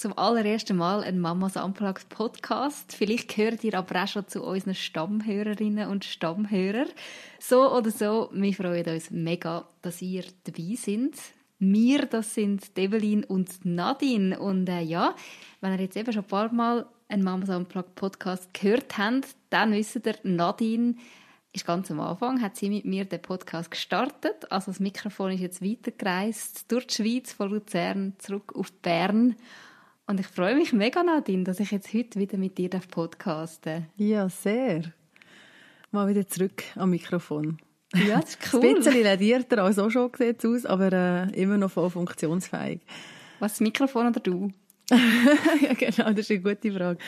zum allerersten Mal einen Mamas Unplugged Podcast. Vielleicht gehört ihr aber auch schon zu unseren Stammhörerinnen und Stammhörern. So oder so, wir freuen uns mega, dass ihr dabei seid. Wir, das sind Develin und Nadine. Und äh, ja, wenn ihr jetzt eben schon ein paar Mal einen Mamas Unplugged Podcast gehört habt, dann wisst ihr, Nadine ist ganz am Anfang, hat sie mit mir den Podcast gestartet. Also das Mikrofon ist jetzt weitergereist durch die Schweiz, von Luzern zurück auf Bern. Und ich freue mich mega, Nadine, dass ich jetzt heute wieder mit dir podcasten Ja, sehr. Mal wieder zurück am Mikrofon. Ja, das ist cool. Ein bisschen ledierter als auch schon sieht aus, aber äh, immer noch voll funktionsfähig. Was, das Mikrofon oder du? ja, genau, das ist eine gute Frage.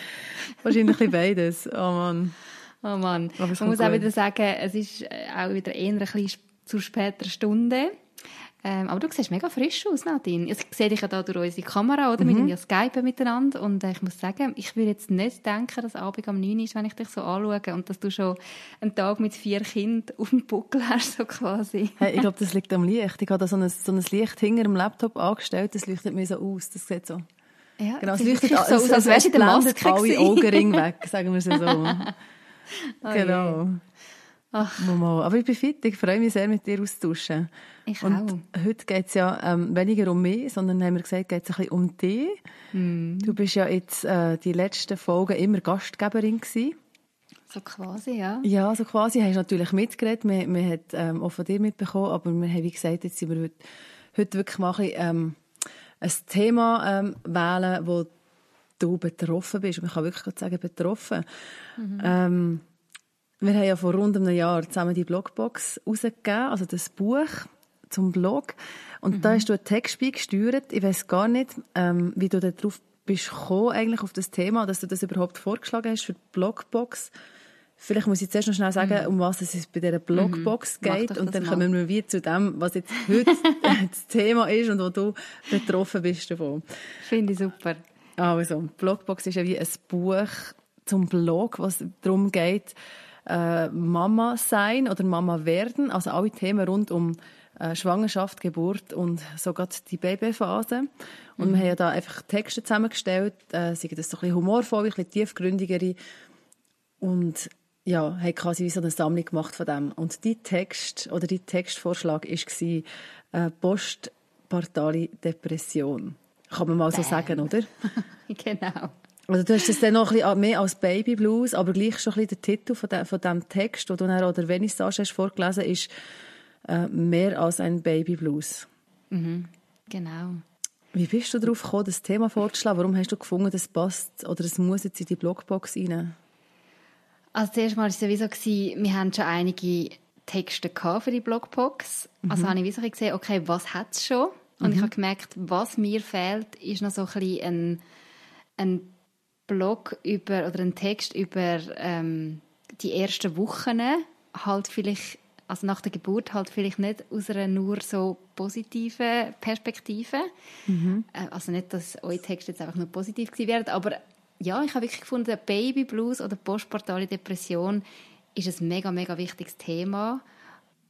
Wahrscheinlich beides. Oh Mann. Oh Mann. Man muss gut. auch wieder sagen, es ist auch wieder eher ein bisschen zu später Stunde. Ähm, aber du siehst mega frisch aus, Nadine. Ich sehe dich ja da durch unsere Kamera, oder? Mhm. Wir Skype miteinander. Und äh, ich muss sagen, ich würde jetzt nicht denken, dass Abend am 9 ist, wenn ich dich so anschaue und dass du schon einen Tag mit vier Kindern auf dem Buckel hast, so quasi. Hey, ich glaube, das liegt am Licht. Ich habe da so ein, so ein Licht hinter dem Laptop angestellt, das leuchtet mir so aus. Das sieht so... Ja, genau, es leuchtet so aus, als wärst du in der Maske alle Augenringe weg, sagen wir es so. Oh genau. Ach. Mama. Aber ich bin fit, ich freue mich sehr, mit dir auszutauschen. Ich und auch. heute geht es ja ähm, weniger um mich, sondern haben wir gesagt, geht es ein bisschen um dich. Mm. Du bist ja jetzt äh, die letzten Folgen immer Gastgeberin gewesen. So quasi, ja. Ja, so quasi. Hast natürlich mitgeredet. Wir, wir haben ähm, auch von dir mitbekommen, aber wir haben, wie gesagt, jetzt sind wir heute, heute wirklich mal ein, bisschen, ähm, ein Thema ähm, wählen, wo du betroffen bist. Man kann wirklich sagen, betroffen. Mhm. Ähm, wir haben ja vor rund einem Jahr zusammen die Blogbox rausgegeben, also das Buch zum Blog. Und Mhm. da hast du einen Text beigesteuert. Ich weiß gar nicht, ähm, wie du darauf bist gekommen, eigentlich auf das Thema, dass du das überhaupt vorgeschlagen hast für die Blogbox. Vielleicht muss ich zuerst noch schnell sagen, um was es bei dieser Blogbox Mhm. Geht. Und dann mal. kommen wir wieder zu dem, was jetzt heute das Thema ist und wo du betroffen bist davon. Finde ich super. Also, Blogbox ist ja wie ein Buch zum Blog, was darum geht, äh, Mama sein oder Mama werden. Also alle Themen rund um äh, Schwangerschaft, Geburt und sogar die Babyphase. Und wir haben ja da einfach Texte zusammengestellt, äh, sei das so ein bisschen humorvoll, ein bisschen tiefgründigere. Und ja, haben quasi wie so eine Sammlung gemacht von dem. Und die Text oder die Textvorschlag war äh, postpartale Depression. Kann man mal so Bam. sagen, oder? genau. Also du hast es dann noch ein bisschen mehr als Baby Blues, aber gleich schon ein bisschen der Titel von, de, von dem Text, den du dann an der Vernissage hast vorgelesen ist äh, mehr als ein Baby Blues. Genau. Wie bist du darauf gekommen, das Thema vorzuschlagen? Warum hast du gefunden, das passt oder das muss jetzt in die Blogbox rein? Also zuerst mal war es ja wie so, wir haben schon einige Texte für die Blogbox. Also habe ich wie so gesehen, okay, was hat es schon? Und ich habe gemerkt, was mir fehlt, ist noch so ein bisschen ein, ein Blog über, oder ein Text über ähm, die ersten Wochen, halt vielleicht, also nach der Geburt halt vielleicht nicht aus einer nur so positiven Perspektive. Äh, Also nicht, dass eure Texte jetzt einfach nur positiv gewesen wären, aber ja, ich habe wirklich gefunden, Baby Blues oder postpartale Depression ist ein mega, mega wichtiges Thema,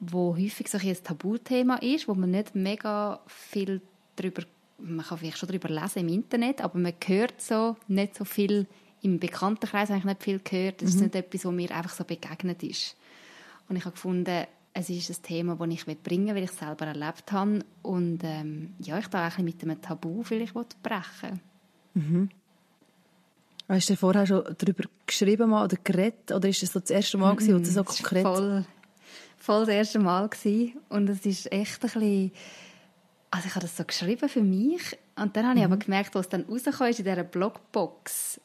wo häufig so ein Tabuthema ist, wo man nicht mega viel darüber, man kann vielleicht schon darüber lesen im Internet, aber man hört so nicht so viel im Bekanntenkreis habe ich nicht viel gehört. Das ist nicht etwas, was mir einfach so begegnet ist. Und ich habe gefunden, es ist ein Thema, das ich bringen will, weil ich es selber erlebt habe. Und ähm, ja, ich da auch ein bisschen mit einem Tabu vielleicht brechen Hast du vorher schon darüber geschrieben mal oder geredet? Oder ist das so das erste Mal, gewesen, wo du so Das konkret... voll, voll das erste Mal. Gewesen. Und es ist echt ein bisschen... Also ich habe das so geschrieben für mich. Und dann habe ich aber gemerkt, was dann rauskam ist in dieser Blogbox.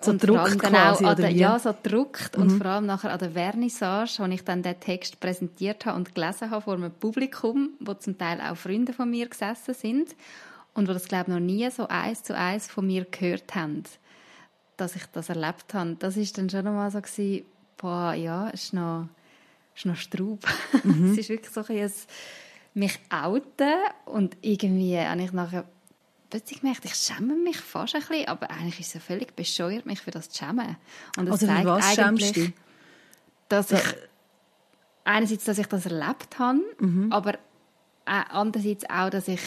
So und druckt quasi, auch der? Ja, so druckt. Und vor allem nachher an der Vernissage, wo ich dann den Text präsentiert habe und gelesen habe vor einem Publikum, wo zum Teil auch Freunde von mir gesessen sind und wo das, glaube ich, noch nie so eins zu eins von mir gehört haben. dass ich das erlebt habe, das ist dann schon einmal so gewesen, boah, ja, es ist noch, ist noch Straub. Mhm. es ist wirklich so ein mich outen und irgendwie habe ich nachher plötzlich gemerkt, ich schäme mich fast ein bisschen, aber eigentlich ist es ja völlig bescheuert, mich für das zu schämen. Und das also zeigt was eigentlich, dass ich einerseits, dass ich das erlebt habe, mhm. aber andererseits auch, dass ich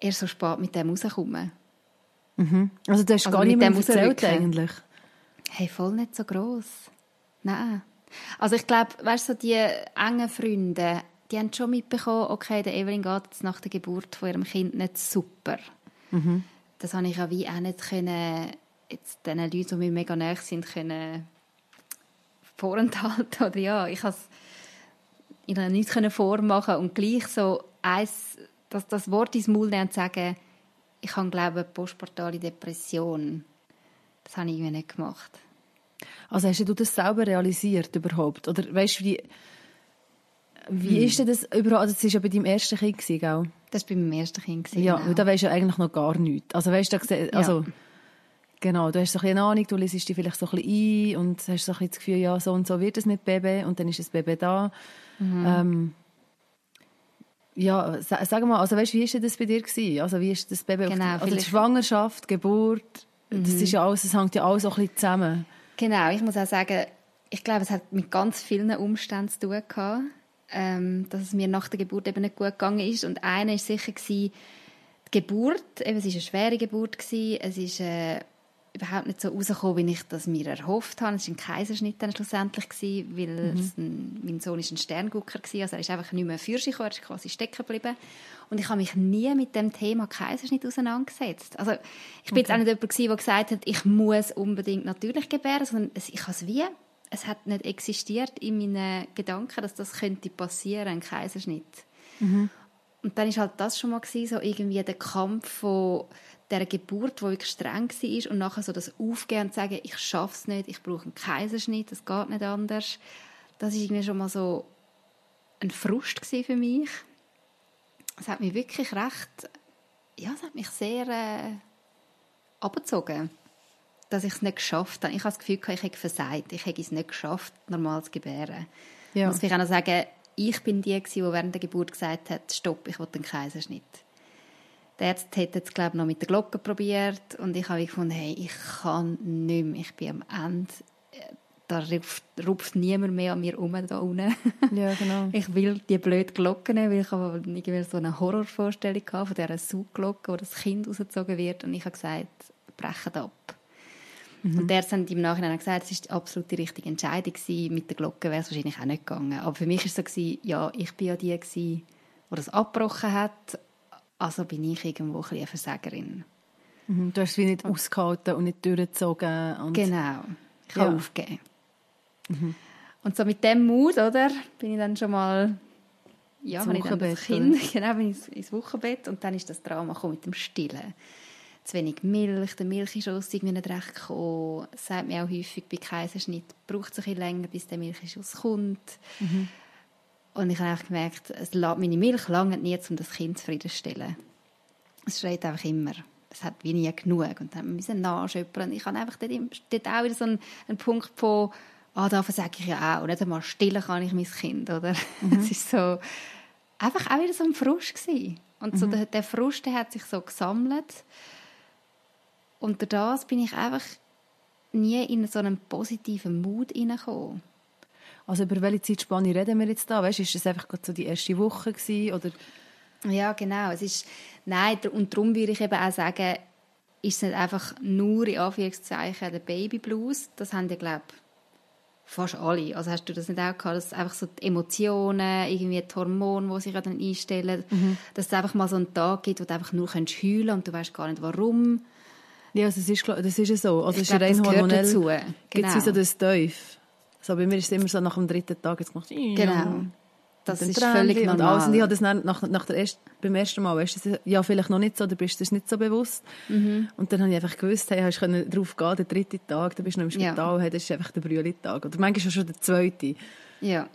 erst so spät mit dem rauskomme. Mhm. Also du hast also gar nicht mehr erzählt eigentlich? Hey, voll nicht so gross. Nein. Also ich glaube, weißt du, so die engen Freunde, die haben schon mitbekommen, okay, der Evelyn geht jetzt nach der Geburt von ihrem Kind nicht super. Mhm. Das habe ich ja wie auch nicht können, jetzt den Leuten, die mir mega nahe sind, können vorenthalten. Oder ja, ich habe ihnen nichts vormachen und gleich so eins, das, das Wort ins Maul nehmen und sagen, ich habe, glaube ich, postpartale Depression. Das habe ich irgendwie nicht gemacht. Also hast du das selber realisiert überhaupt? Oder weißt du, wie, wie hm. ist denn das überhaupt? Das war ja bei deinem ersten Kind, gell? Das war bei meinem ersten Kind. Ja, genau. und da weisst du ja eigentlich noch gar nichts. Also weißt du, also, ja. genau, du hast so ein eine Ahnung, du liest dich vielleicht so ein bisschen ein und hast so ein das Gefühl, ja, so und so wird es mit Baby und dann ist das Baby da. Mhm. Ähm, ja, sag mal, also weißt, wie war das bei dir gewesen? Also wie ist das Baby? Genau, auf, also die Schwangerschaft, Geburt, mhm. das ist ja alles, das hängt ja alles so ein bisschen zusammen. Genau, ich muss auch sagen, ich glaube, es hat mit ganz vielen Umständen zu tun gehabt, ähm, dass es mir nach der Geburt eben nicht gut gegangen ist. Und einer war sicher gewesen, die Geburt, eben, es war eine schwere Geburt gewesen, es ist äh, überhaupt nicht so rausgekommen, wie ich das mir erhofft habe. Es war ein Kaiserschnitt dann schlussendlich, gewesen, weil mhm. ein, mein Sohn ist ein Sterngucker war, also er ist einfach nicht mehr für sich, er ist quasi stecken geblieben. Und ich habe mich nie mit dem Thema Kaiserschnitt auseinandergesetzt. Also ich bin okay. jetzt auch nicht jemand der gesagt hat, ich muss unbedingt natürlich gebären, sondern ich habe es wie, es hat nicht existiert in meinen Gedanken, dass das könnte passieren, ein Kaiserschnitt. Mhm. Und dann ist halt das schon mal gewesen, so irgendwie der Kampf von der Geburt, wo wirklich streng war und nachher so das Aufgehen und sagen, ich schaffe es nicht, ich brauche einen Kaiserschnitt, das geht nicht anders. Das ist irgendwie schon mal so ein Frust für mich. Es hat mich wirklich recht, ja, es hat mich sehr äh, abgezogen, dass ich es nicht geschafft habe. Ich habe das Gefühl, ich hätte versagt, ich hätte es nicht geschafft, normal zu gebären. Ja. Ich muss vielleicht auch noch sagen, ich bin die, die während der Geburt gesagt hat, stopp, ich will einen Kaiserschnitt. Der Arzt hat jetzt, glaube ich, noch mit der Glocke probiert und ich habe gefunden, hey, ich kann nicht mehr, ich bin am Ende. Da rupft, rupft niemand mehr an mir um da unten. Ja, genau. Ich will die blöde Glocke nehmen, weil ich habe irgendwie so eine Horrorvorstellung von dieser Saugglocke, wo das Kind rausgezogen wird und ich habe gesagt, brechen ab. Mhm. Und der hat im Nachhinein gesagt, es war die absolut die richtige Entscheidung gewesen. Mit der Glocke wäre es wahrscheinlich auch nicht gegangen. Aber für mich war es so, gewesen, ja, ich bin ja die, die das abgebrochen hat also bin ich irgendwo ein eine Versagerin. Mhm, du hast es wie nicht ausgehalten und nicht durchgezogen. Und genau, ich habe ja. aufgegeben. Mhm. Und so mit dem Mut, oder, bin ich dann schon mal ja, ins Wochenbett, kind, genau, bin ich ins Wochenbett und dann ist das Drama mit dem Stillen. Zu wenig Milch, der Milchschuss irgendwie nicht recht gekommen. Das sagt mir auch häufig, bei Kaiserschnitt braucht es ein bisschen länger, bis der Milchschuss kommt. Mhm. Und ich habe einfach gemerkt, es, meine Milch lange nie, um das Kind zufriedenzustellen. Es schreit einfach immer. Es hat wie nie genug. Und dann müssen wir nachschöpfen. Ich habe einfach dort, dort auch wieder so einen, einen Punkt von, ah, davon sage ich ja auch. Und nicht einmal stillen kann ich mein Kind, oder? Mhm. Es ist so, einfach auch wieder so ein Frust gewesen. Und mhm. so der, der Frust, der hat sich so gesammelt. Und durch das bin ich einfach nie in so einen positiven Mut hineingekommen. Also über welche Zeitspanne reden wir jetzt da? Weißt, ist das einfach so die erste Woche gewesen, oder? Ja, genau. Es ist, nein, und darum würde ich eben auch sagen, ist es nicht einfach nur in Anführungszeichen der Baby Blues. Das haben ja, glaube fast alle. Also hast du das nicht auch gehabt, dass einfach so die Emotionen, irgendwie die Hormone, die sich dann einstellen, mhm. dass es einfach mal so einen Tag gibt, wo du einfach nur heulen kannst und du weißt gar nicht warum. Ja, also das ist, das ist ja so. Also ich glaub, das gehört dazu. Genau. Gibt es so das Teuf? So, bei mir ist es immer so nach dem dritten Tag jetzt gemacht. Genau. Das ist völlig normal. Und, alles. und ich habe das nach, nach der erst, beim ersten Mal, weißt du, ja, vielleicht noch nicht so, da bist du das nicht so bewusst. Mhm. Und dann habe ich einfach gewusst, hey, hast du drauf gehen, der dritte Tag, da bist du noch im Spital, ja. hey, das ist einfach der Brühlitag. Oder manchmal schon der zweite. Ja.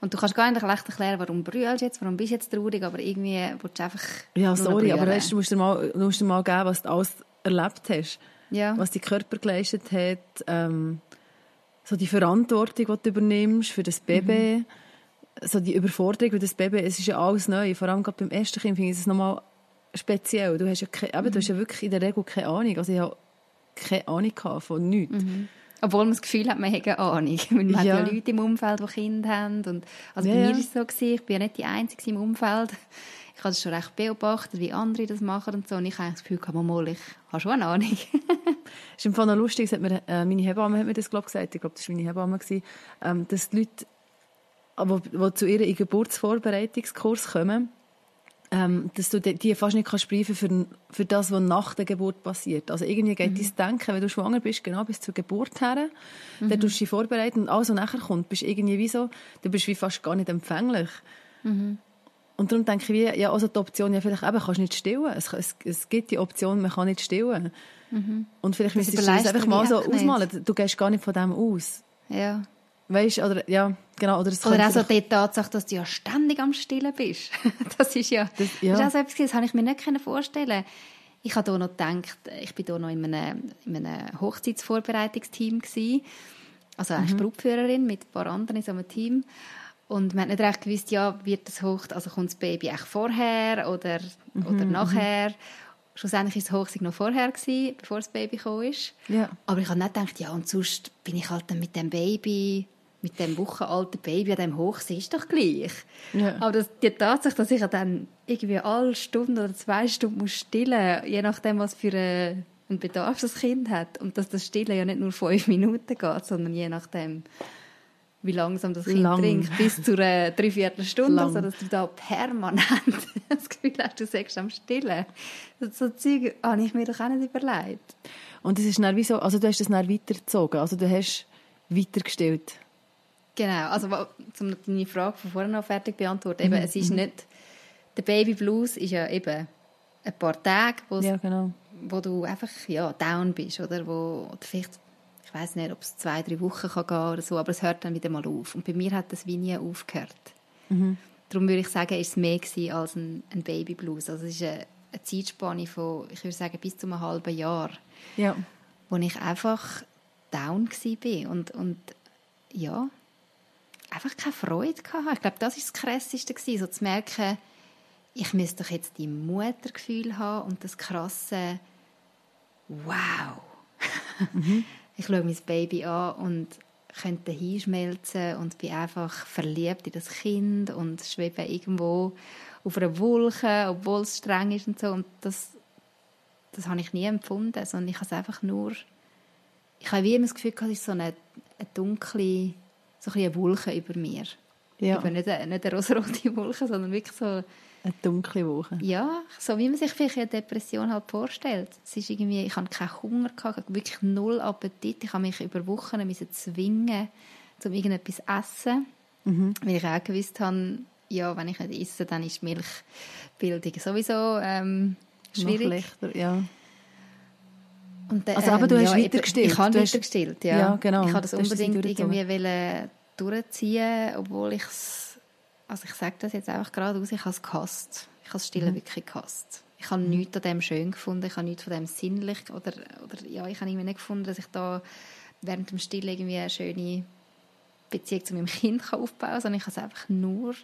Und du kannst gar nicht recht erklären, warum brüllst du jetzt, warum bist du jetzt traurig, aber irgendwie willst du einfach Ja, sorry, aber weißt, du musst dir mal, du musst dir mal geben, was du alles erlebt hast. ja. was dein Körper geleistet hat, ähm, so die Verantwortung, die du übernimmst für das Baby, mhm. so die Überforderung, weil das Baby, es ist ja alles neu, vor allem gerade beim ersten Kind finde ich es nochmal speziell. Du hast ja, keine, eben, du hast ja mhm. wirklich in der Regel keine Ahnung, also ich habe keine Ahnung von nichts. Mhm. Obwohl man das Gefühl hat, man hat eine Ahnung. Man ja. hat ja Leute im Umfeld, die Kinder haben. Und, also ja, bei mir war es so, gewesen, ich bin ja nicht die Einzige im Umfeld. Ich habe das schon recht beobachtet, wie andere das machen und so. Und ich habe das Gefühl, mal, ich habe schon eine Ahnung. Es ist im Fall noch lustig, hat mir, äh, meine Hebamme hat mir das glaub, gesagt, ich glaube, das war meine Hebamme, gewesen, ähm, dass die Leute, die, die zu ihrem Geburtsvorbereitungskurs kommen, ähm, dass du die fast nicht kannst briefen für, für das, was nach der Geburt passiert. Also irgendwie geht mhm. dein Denken, wenn du schwanger bist, genau bis zur Geburt her, mhm. dann tust du dich vorbereiten und alles, was nachher kommt, bist irgendwie wie so, du bist wie fast gar nicht empfänglich. Mhm. Und darum denke ich, wie, ja, also die Option, ja, vielleicht eben, kannst du nicht stillen. Es, es, es gibt die Option, man kann nicht stillen. Mhm. Und vielleicht müsstest du das einfach mal so ausmalen. Du gehst gar nicht von dem aus. Ja. Weißt oder, ja, genau. Oder, es oder auch so die Tatsache, dass du ja ständig am Stillen bist. das ist ja, das, ja. Das ist auch so etwas, das habe ich mir nicht vorstellen Ich habe hier noch gedacht, ich bin hier noch in einem, in einem Hochzeitsvorbereitungsteam gewesen. Also als mhm. Brutführerin mit ein paar anderen in so einem Team. Und man hat nicht recht gewusst, ja, wird das hoch, also kommt das Baby echt vorher oder, mhm. oder mhm. nachher. Schlussendlich war das Hochzeit noch vorher, gewesen, bevor das Baby kam. Ja. Aber ich habe nicht gedacht, ja, und sonst bin ich halt dann mit dem Baby mit dem wochenalten Baby an dem Hochsee ist doch gleich. Ja. Aber das, die Tatsache, dass ich dann irgendwie alle Stunden oder zwei Stunden muss stillen, je nachdem, was für einen Bedarf das Kind hat, und dass das Stillen ja nicht nur fünf Minuten geht, sondern je nachdem, wie langsam das Kind Lang. trinkt, bis zu einer Dreiviertelstunde, Lang. also dass du da permanent das Gefühl hast, du sagst am Stillen. So Zeug habe ich mir doch auch nicht überlegt. Und das ist dann wie so, also du hast das dann weitergezogen, also du hast weitergestellt. Genau, also um deine Frage von vorhin noch fertig beantworten, eben, mhm. es ist mhm. nicht, der Baby Blues ist ja eben ein paar Tage, ja, genau. wo du einfach ja, down bist, oder wo oder vielleicht, ich weiß nicht, ob es zwei, drei Wochen kann gehen oder so, aber es hört dann wieder mal auf. Und bei mir hat das wie nie aufgehört. Mhm. Darum würde ich sagen, ist es mehr als ein, ein Baby Blues. Also es ist eine, eine Zeitspanne von, ich würde sagen, bis zu einem halben Jahr, ja. wo ich einfach down war und, und ja, einfach keine Freude gehabt. Ich glaube, das war das Krasseste, so zu merken, ich müsste doch jetzt die Muttergefühl haben und das krasse Wow. Mhm. ich schaue mein Baby an und könnte hinschmelzen und bin einfach verliebt in das Kind und schwebe irgendwo auf einer Wolke, obwohl es streng ist und so. Und das, das habe ich nie empfunden, sondern ich habe es einfach nur... Ich habe wie immer das Gefühl, es ist so eine, eine dunkle so ein eine Wolke über mir. Ja. Über nicht, eine, nicht eine rosarote Wolke, sondern wirklich so... Eine dunkle Wolke. Ja, so wie man sich vielleicht eine Depression halt vorstellt. Es ist irgendwie, ich hatte keinen Hunger, gehabt, ich wirklich null Appetit. Ich habe mich über Wochen zwingen, um irgendetwas zu essen. Mhm. Weil ich auch gewusst habe, ja, wenn ich nicht esse, dann ist Milchbildung sowieso ähm, schwierig. Ja. Und, äh, also aber du hast ja, weitergestellt. Ich habe weitergestellt, ja. ja genau. Ich habe das unbedingt irgendwie durchziehen, obwohl ich es, also ich sage das jetzt einfach gerade aus, ich habe es gehasst. Ich habe das Stillen mhm. wirklich gehasst. Ich habe mhm. nichts an dem schön gefunden, ich habe nichts von dem sinnlich, oder, oder ja, ich habe irgendwie nicht gefunden, dass ich da während dem Stillen irgendwie eine schöne Beziehung zu meinem Kind aufbauen kann, sondern ich habe es einfach nur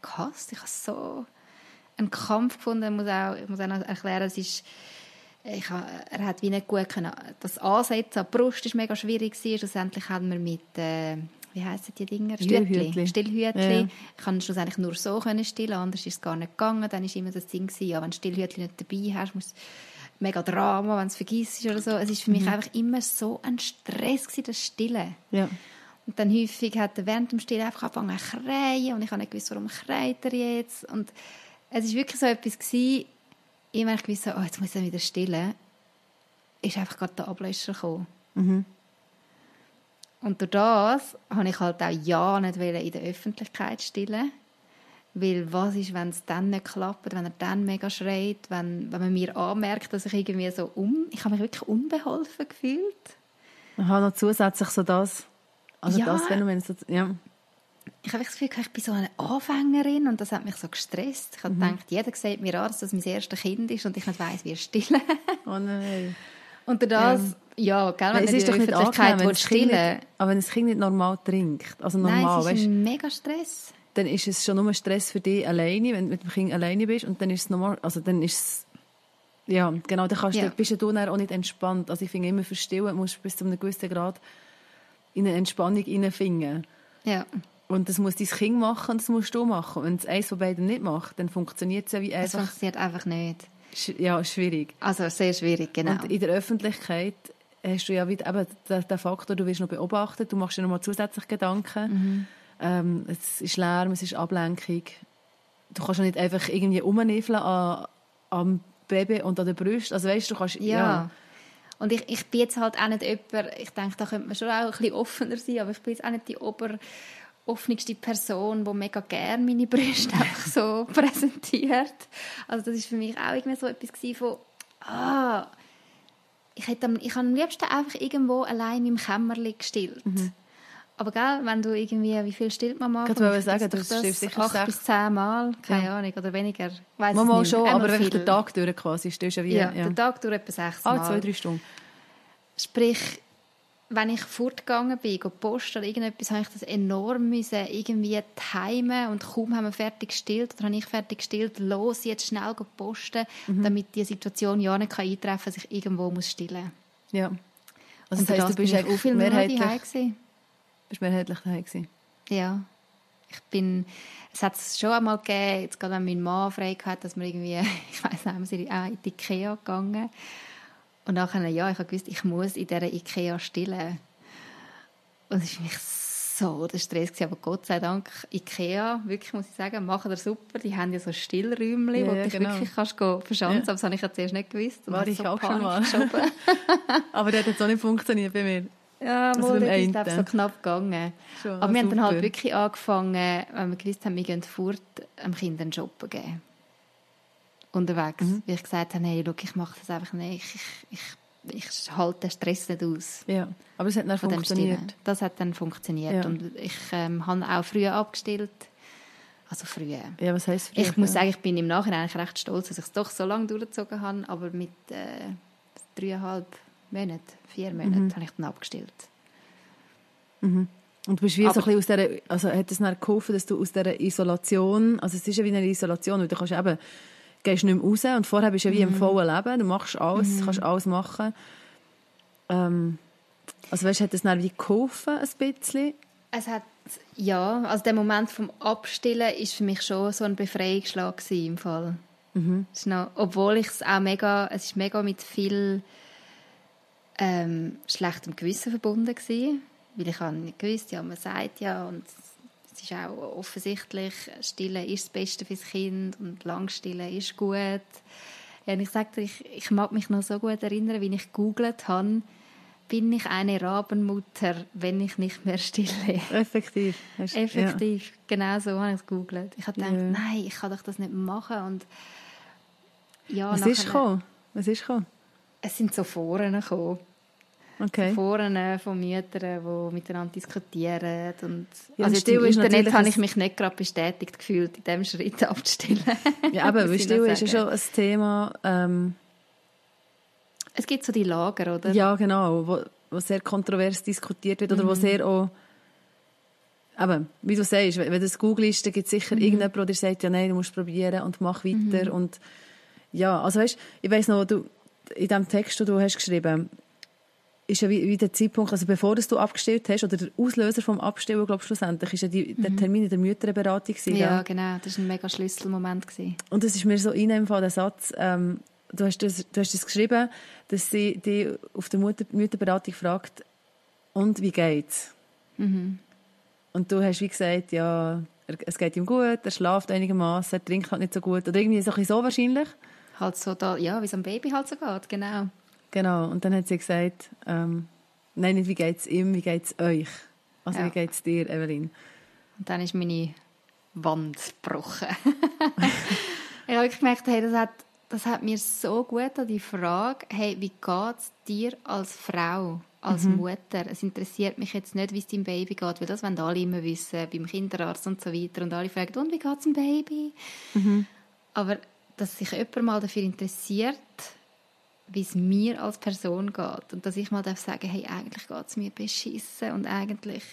gehasst. Ich habe so einen Kampf gefunden, ich muss auch, ich muss auch noch erklären, es ist ich er hat wie nicht gut können, das Ansetzen an die Brust ist mega schwierig gewesen. Schlussendlich haben wir mit, äh, wie heissen die Dinger? Stillhütli. Stillhütli. Ja. Ich kann schlussendlich nur so können stillen, anders ist es gar nicht gegangen. Dann ist immer das Ding gewesen, ja, wenn du Stillhütli nicht dabei hast, musst mega Drama, wenn du es vergisst oder so. Es ist für mich mhm. einfach immer so ein Stress gewesen, das Stillen. Ja. Und dann häufig hat er während dem Stillen einfach angefangen zu kreien und ich habe nicht gewusst, warum kreit er jetzt. Und es ist wirklich so etwas gewesen, immer gewusst, oh, jetzt muss ich wieder stillen, ist einfach gerade der Ablöscher gekommen. Mhm. Und durch das habe ich halt auch ja nicht in der Öffentlichkeit stillen. Weil was ist, wenn es dann nicht klappt, wenn er dann mega schreit, wenn, wenn man mir anmerkt, dass ich irgendwie so um... Ich habe mich wirklich unbeholfen gefühlt. Aha, noch zusätzlich so das. Also ja. das Phänomen. So, ja ich habe das Gefühl, ich bin so eine Anfängerin und das hat mich so gestresst. Ich habe mhm. gedacht, jeder sieht mir an, dass das mein erstes Kind ist und ich nicht weiss, wie stillen. oh nein. Und das, ähm, ja, gell, wenn es ist doch nicht angenehm, wenn das kind nicht, aber wenn das Kind nicht normal trinkt, also normal, Nein, es ist weißt, mega Stress. Dann ist es schon nur Stress für dich alleine, wenn du mit dem Kind alleine bist und dann ist es normal, also dann ist es ja, genau, dann kannst ja. du, bist du dann auch nicht entspannt. Also ich finde immer, für Stillen musst bis zu einem gewissen Grad in eine Entspannung hineinfinden. Ja. Und das muss dein Kind machen und das musst du machen. Wenn es eins von beiden nicht macht, dann funktioniert es ja wie einfach... Es funktioniert einfach nicht. Ja, schwierig. Also sehr schwierig, genau. Und in der Öffentlichkeit hast du ja wieder eben den, den Faktor, du wirst noch beobachtet, du machst dir noch mal zusätzlich Gedanken. Mhm. Ähm, es ist Lärm, es ist Ablenkung. Du kannst ja nicht einfach irgendwie rumnefeln an, am Baby und an der Brust. Also weißt du, kannst... Ja. ja. Und ich, ich bin jetzt halt auch nicht jemand, ich denke, da könnte man schon auch ein bisschen offener sein, aber ich bin jetzt auch nicht die ober offenste Person, die mega gerne meine Brüste einfach so präsentiert. Also das ist für mich auch irgendwie so etwas von, ah, ich, hätte am, ich habe am liebsten einfach irgendwo allein im Kämmerchen gestillt. Mhm. Aber gell, wenn du irgendwie, wie viel stillt man mal? Ich wollte sagen, du stillst sicher acht bis zehn Mal, keine ja. Ahnung, oder weniger. Weiss mal, mal schon, aber wenn den Tag durch quasi stillst du wie... Ja, ja, den Tag durch etwa sechs ah, Mal. Ah, zwei, drei Stunden. Sprich, wenn ich fortgegangen bin, posten oder irgendetwas, habe ich das enorm müssen irgendwie timen und kaum haben wir fertig gestillt oder habe ich fertig gestillt, los, jetzt schnell posten, mhm. damit die Situation ja nicht eintreffen kann, dass ich irgendwo muss stillen Ja. Also das heisst, du bist auch viel mehrheitlich, gewesen. bist mehrheitlich daheim gewesen? Ja. Ich bin, es hat es schon einmal gegeben, jetzt gerade wenn mein Mann frei hatte, dass wir irgendwie, ich weiß nicht, wir sind auch in die Ikea gegangen und nachher, ja, ich habe gewusst, ich muss in dieser Ikea stillen. Und es war für mich so der Stress gewesen. aber Gott sei Dank Ikea, wirklich muss ich sagen, machen das super. Die haben ja so Stillräume, ja, wo du dich genau. wirklich kannst verschanzen. Ja. Aber das habe ich ja zuerst nicht gewusst. Und War ich so auch schon mal. aber das hat jetzt auch nicht funktioniert bei mir. Ja, also das ist glaube so knapp gegangen. Schon, aber wir super. haben dann halt wirklich angefangen, wenn wir gewusst haben, wir gehen fort, dem Kind einen Shoppen geben unterwegs, mhm. weil ich gesagt habe, hey, look, ich mache das einfach nicht, ich, ich, ich, ich halte den Stress nicht aus. Ja, aber es hat dann funktioniert. Das hat dann funktioniert ja. und ich ähm, habe auch früher abgestellt. Also früher. Ja, was heisst früher? Ich muss sagen, ich bin im Nachhinein recht stolz, dass ich es doch so lange durchgezogen habe, aber mit äh, dreieinhalb Monaten, vier Monaten, mhm. habe ich dann abgestellt. Mhm. Und du bist wie aber, so ein bisschen aus dieser, also hat es dann geholfen, dass du aus dieser Isolation, also es ist ja wie eine Isolation, weil du kannst eben gehst nicht mehr raus und vorher bist du ja wie im mhm. vollen Leben, du machst alles, mhm. kannst alles machen. Ähm, also weißt, hat das dann wie geholfen, ein bisschen? Es hat, ja, also der Moment vom Abstillen ist für mich schon so ein Befreiungsschlag im Fall. Mhm. Noch, obwohl ich es auch mega, es ist mega mit viel ähm, schlechtem Gewissen verbunden war, weil ich habe nicht gewusst, ja, man sagt ja und es ist auch offensichtlich, Stillen ist das Beste fürs Kind und Langstillen ist gut. Ja, ich sagte, ich, ich mag mich noch so gut erinnern, wie ich gegoogelt habe, bin ich eine Rabenmutter, wenn ich nicht mehr stille? Effektiv. Hast, Effektiv, ja. genau so habe ich es gegoogelt. Ich habe gedacht, ja. nein, ich kann doch das nicht machen. Und ja, Was nachher, ist gekommen? Was ist gekommen? Es sind so Foren gekommen okay. Foren von Müttern, die miteinander diskutieren. Und ja, also im Internet habe ich mich nicht gerade bestätigt gefühlt, in diesem Schritt abzustellen. Ja, aber weil Still ist ja schon ein Thema... Ähm, es gibt so die Lager, oder? Ja, genau, wo, wo sehr kontrovers diskutiert wird oder mhm. wo sehr auch... Aber wie du sagst, wenn du das googelst, dann gibt es sicher mhm. irgendjemand, der sagt, ja nein, du musst probieren und mach weiter. Mhm. Und ja, also weißt, ich weiss noch, du, in dem Text, den du hast geschrieben ist ja wie, wie der Zeitpunkt, also bevor du abgestellt hast, oder der Auslöser vom Abstellen, glaube ich, schlussendlich, ist ja die, mhm. der Termin in der Mütterberatung gewesen, Ja, ja, genau, das war ein mega Schlüsselmoment. Gewesen. Und es ist mir so in Fall der Satz, ähm, du, hast das, du hast das geschrieben, dass sie die auf der Mutter, Mütterberatung fragt, und wie geht's? Mhm. Und du hast wie gesagt, ja, es geht ihm gut, er schläft einigermaßen, er trinkt halt nicht so gut, oder irgendwie so, so wahrscheinlich. Halt so da, ja, wie es am Baby halt so geht, genau. Genau, und dann hat sie gesagt, ähm, nein, nicht wie geht es ihm, wie geht es euch? Also ja. wie geht es dir, Evelyn? Und dann ist meine Wand gebrochen. ich habe gemerkt, hey, das hat, das hat mir so gut an die Frage, hey, wie geht es dir als Frau, als mhm. Mutter? Es interessiert mich jetzt nicht, wie es deinem Baby geht, weil das wollen alle immer wissen, beim Kinderarzt und so weiter. Und alle fragen, und wie geht es dem Baby? Mhm. Aber dass sich jemand mal dafür interessiert, wie es mir als Person geht. Und dass ich mal darf sagen, hey, eigentlich geht es mir beschissen und eigentlich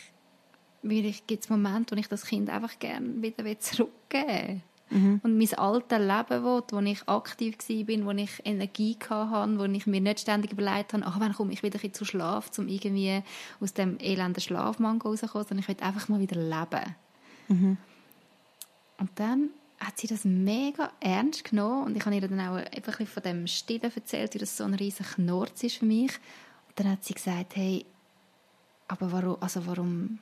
gibt es Momente, wo ich das Kind einfach gerne wieder zurückgeben mhm. Und mein altes Leben will, wo ich aktiv war, wo ich Energie hatte, wo ich mir nicht ständig überlegt habe, ach, wann komme ich wieder zu Schlaf, um irgendwie aus dem elenden Schlafmangel rauszukommen, sondern ich will einfach mal wieder leben. Mhm. Und dann hat sie das mega ernst genommen und ich habe ihr dann auch einfach von dem Stillen erzählt, wie das so ein riesiger Knorz ist für mich. Und dann hat sie gesagt, hey, aber warum, also warum,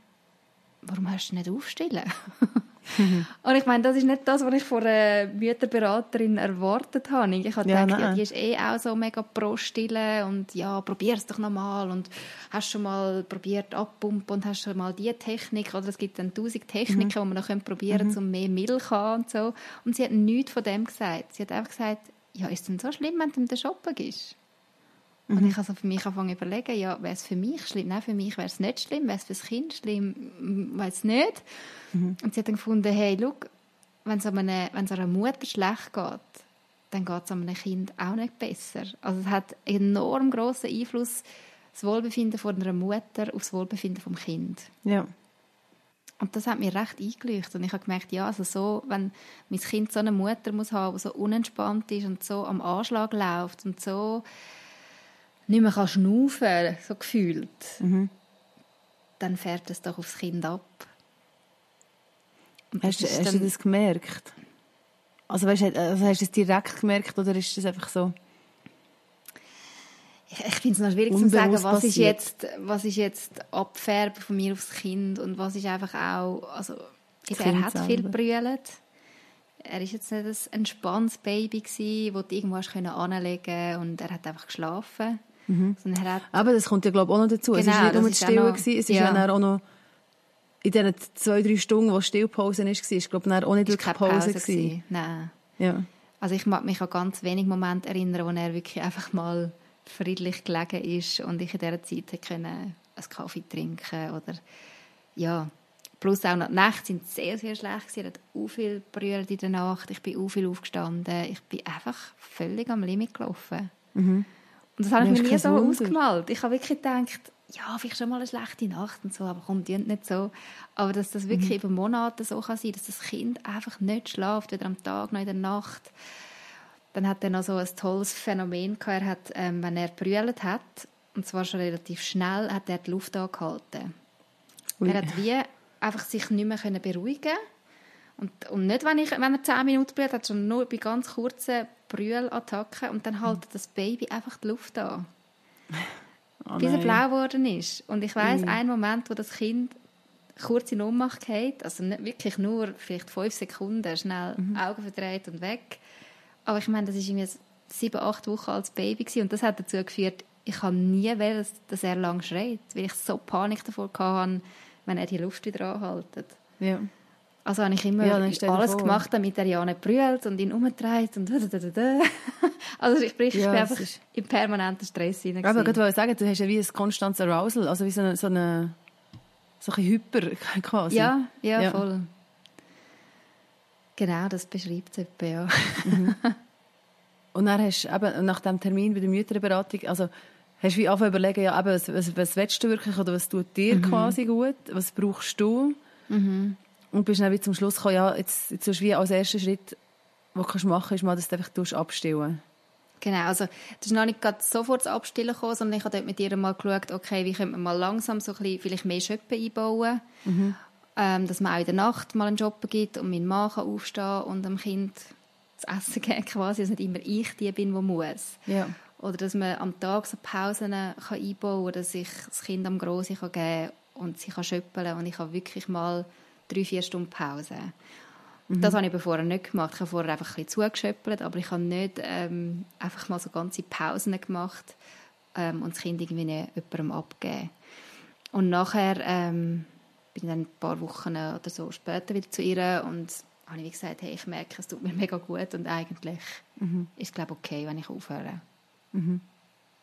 warum hast du nicht aufstillen? Und ich meine, das ist nicht das, was ich von einer Mütterberaterin erwartet habe. Ich habe ja, gedacht, ja, die ist eh auch so mega pro Stille und ja, probier es doch nochmal und hast schon mal probiert abpumpen und hast schon mal diese Technik oder es gibt dann tausend Techniken, mhm. die man noch probieren mhm. um mehr Milch zu haben und so. Und sie hat nichts von dem gesagt. Sie hat einfach gesagt, ja, ist es denn so schlimm, wenn du in der Shoppen gehst? Mhm. Und ich habe also für mich angefangen zu überlegen, ja, wäre es für mich schlimm? Nein, für mich wäre es nicht schlimm. Wäre es für das Kind schlimm? Weiß nicht. Mhm. Und sie hat dann gefunden, hey, schau, wenn es einer, einer Mutter schlecht geht, dann geht es einem Kind auch nicht besser. Also es hat enorm großen Einfluss, das Wohlbefinden von einer Mutter auf das Wohlbefinden vom Kind. Ja. Und das hat mir recht eingeleuchtet. Und ich habe gemerkt, ja, also so, wenn mein Kind so eine Mutter muss haben, die so unentspannt ist und so am Anschlag läuft und so nicht mehr kann schnaufen so gefühlt, mhm. dann fährt es doch aufs Kind ab. Hast, hast du das gemerkt? Also, weißt, also hast du es direkt gemerkt oder ist das einfach so? Ich, ich finde es noch schwierig zu sagen, was ist, jetzt, was ist jetzt Abfärben von mir aufs Kind und was ist einfach auch, also er hat viel gebrüllt. Er ist jetzt nicht ein entspanntes Baby gewesen, wo du irgendwo hast anlegen und er hat einfach geschlafen. Mhm. Hat, Aber das kommt ja glaube ich auch noch dazu. Genau, es war nicht nur das Stillen, es ist ja. auch noch in diesen zwei, drei Stunden, wo Stillpause war, war ich glaube auch nicht wirklich Pause. Pause Nein. Ja. Also ich mag mich an ganz wenige Momente erinnern, wo er wirklich einfach mal friedlich gelegen ist und ich in dieser Zeit können einen Kaffee trinken oder ja, plus auch noch die Nächte sind sehr, sehr schlecht gewesen. Er hat auch viel berührt in der Nacht, ich bin auch viel aufgestanden, ich bin einfach völlig am Limit gelaufen. Mhm. Und das habe ich mir nie so Wunder. ausgemalt. Ich habe wirklich gedacht, ja, vielleicht schon mal eine schlechte Nacht und so, aber kommt nicht so. Aber dass das wirklich mhm. über Monate so kann sein, dass das Kind einfach nicht schläft, weder am Tag noch in der Nacht. Dann hat er noch so ein tolles Phänomen gehabt. Er hat, ähm, wenn er brüllt hat, und zwar schon relativ schnell, hat er die Luft angehalten. Ui. Er hat wie einfach sich nicht mehr beruhigen und, und nicht, wenn, ich, wenn er 10 Minuten brüllt, hat schon nur bei ganz kurzen Brüllattacken und dann haltet das Baby einfach die Luft an. Oh bis er blau geworden ist. Und ich weiß mm. einen Moment, wo das Kind kurz in Ohnmacht geht, also nicht wirklich nur vielleicht fünf Sekunden, schnell mhm. Augen verdreht und weg. Aber ich meine, das ist irgendwie sieben, acht Wochen als Baby gewesen. und das hat dazu geführt, ich habe nie will, dass er lang schreit, weil ich so Panik davor hatte, wenn er die Luft wieder anhaltet. Ja. Also habe ich immer ja, alles vor. gemacht, damit er ja nicht brüllt und ihn umdreht und Also ich, ich ja, bin einfach im permanenten Stress hinein. Aber ich wollte sagen, du hast ja wie ein konstantes Arousal, also wie so eine, so eine so ein Hyper quasi. Ja, ja, ja, voll. Genau, das beschreibt es etwa, ja. Mhm. Und dann hast du eben nach dem Termin bei der Mütterberatung, also hast du wie angefangen überlegen, ja, eben, was, was, was willst du wirklich oder was tut dir mhm. quasi gut, was brauchst du? Mhm. Und bist dann wie zum Schluss gekommen, ja, jetzt, jetzt ist wie als erster Schritt, den du machen kannst, ist mal, dass du einfach abstillen Genau, also das ist noch nicht gerade sofort das Abstillen gekommen, sondern ich habe dort mit ihr mal geschaut, okay, wie könnte man mal langsam so ein bisschen, vielleicht mehr Schöppen einbauen, mhm. ähm, dass man auch in der Nacht mal einen Job gibt und mein Mann kann aufstehen und dem Kind das Essen geben quasi, dass nicht immer ich die bin, die muss. Ja. Oder dass man am Tag so Pausen kann einbauen kann, dass ich das Kind am Grossen geben kann und sie kann schöppeln und ich habe wirklich mal drei, vier Stunden Pause. Mhm. Das habe ich vorher nicht gemacht. Ich habe vorher einfach ein bisschen zugeschöppelt, aber ich habe nicht ähm, einfach mal so ganze Pausen gemacht ähm, und das Kind irgendwie nicht jemandem abgeben. Und nachher ähm, bin ich dann ein paar Wochen oder so später wieder zu ihr und habe ich gesagt, hey, ich merke, es tut mir mega gut und eigentlich mhm. ist es, glaube ich, okay, wenn ich aufhöre. Mhm.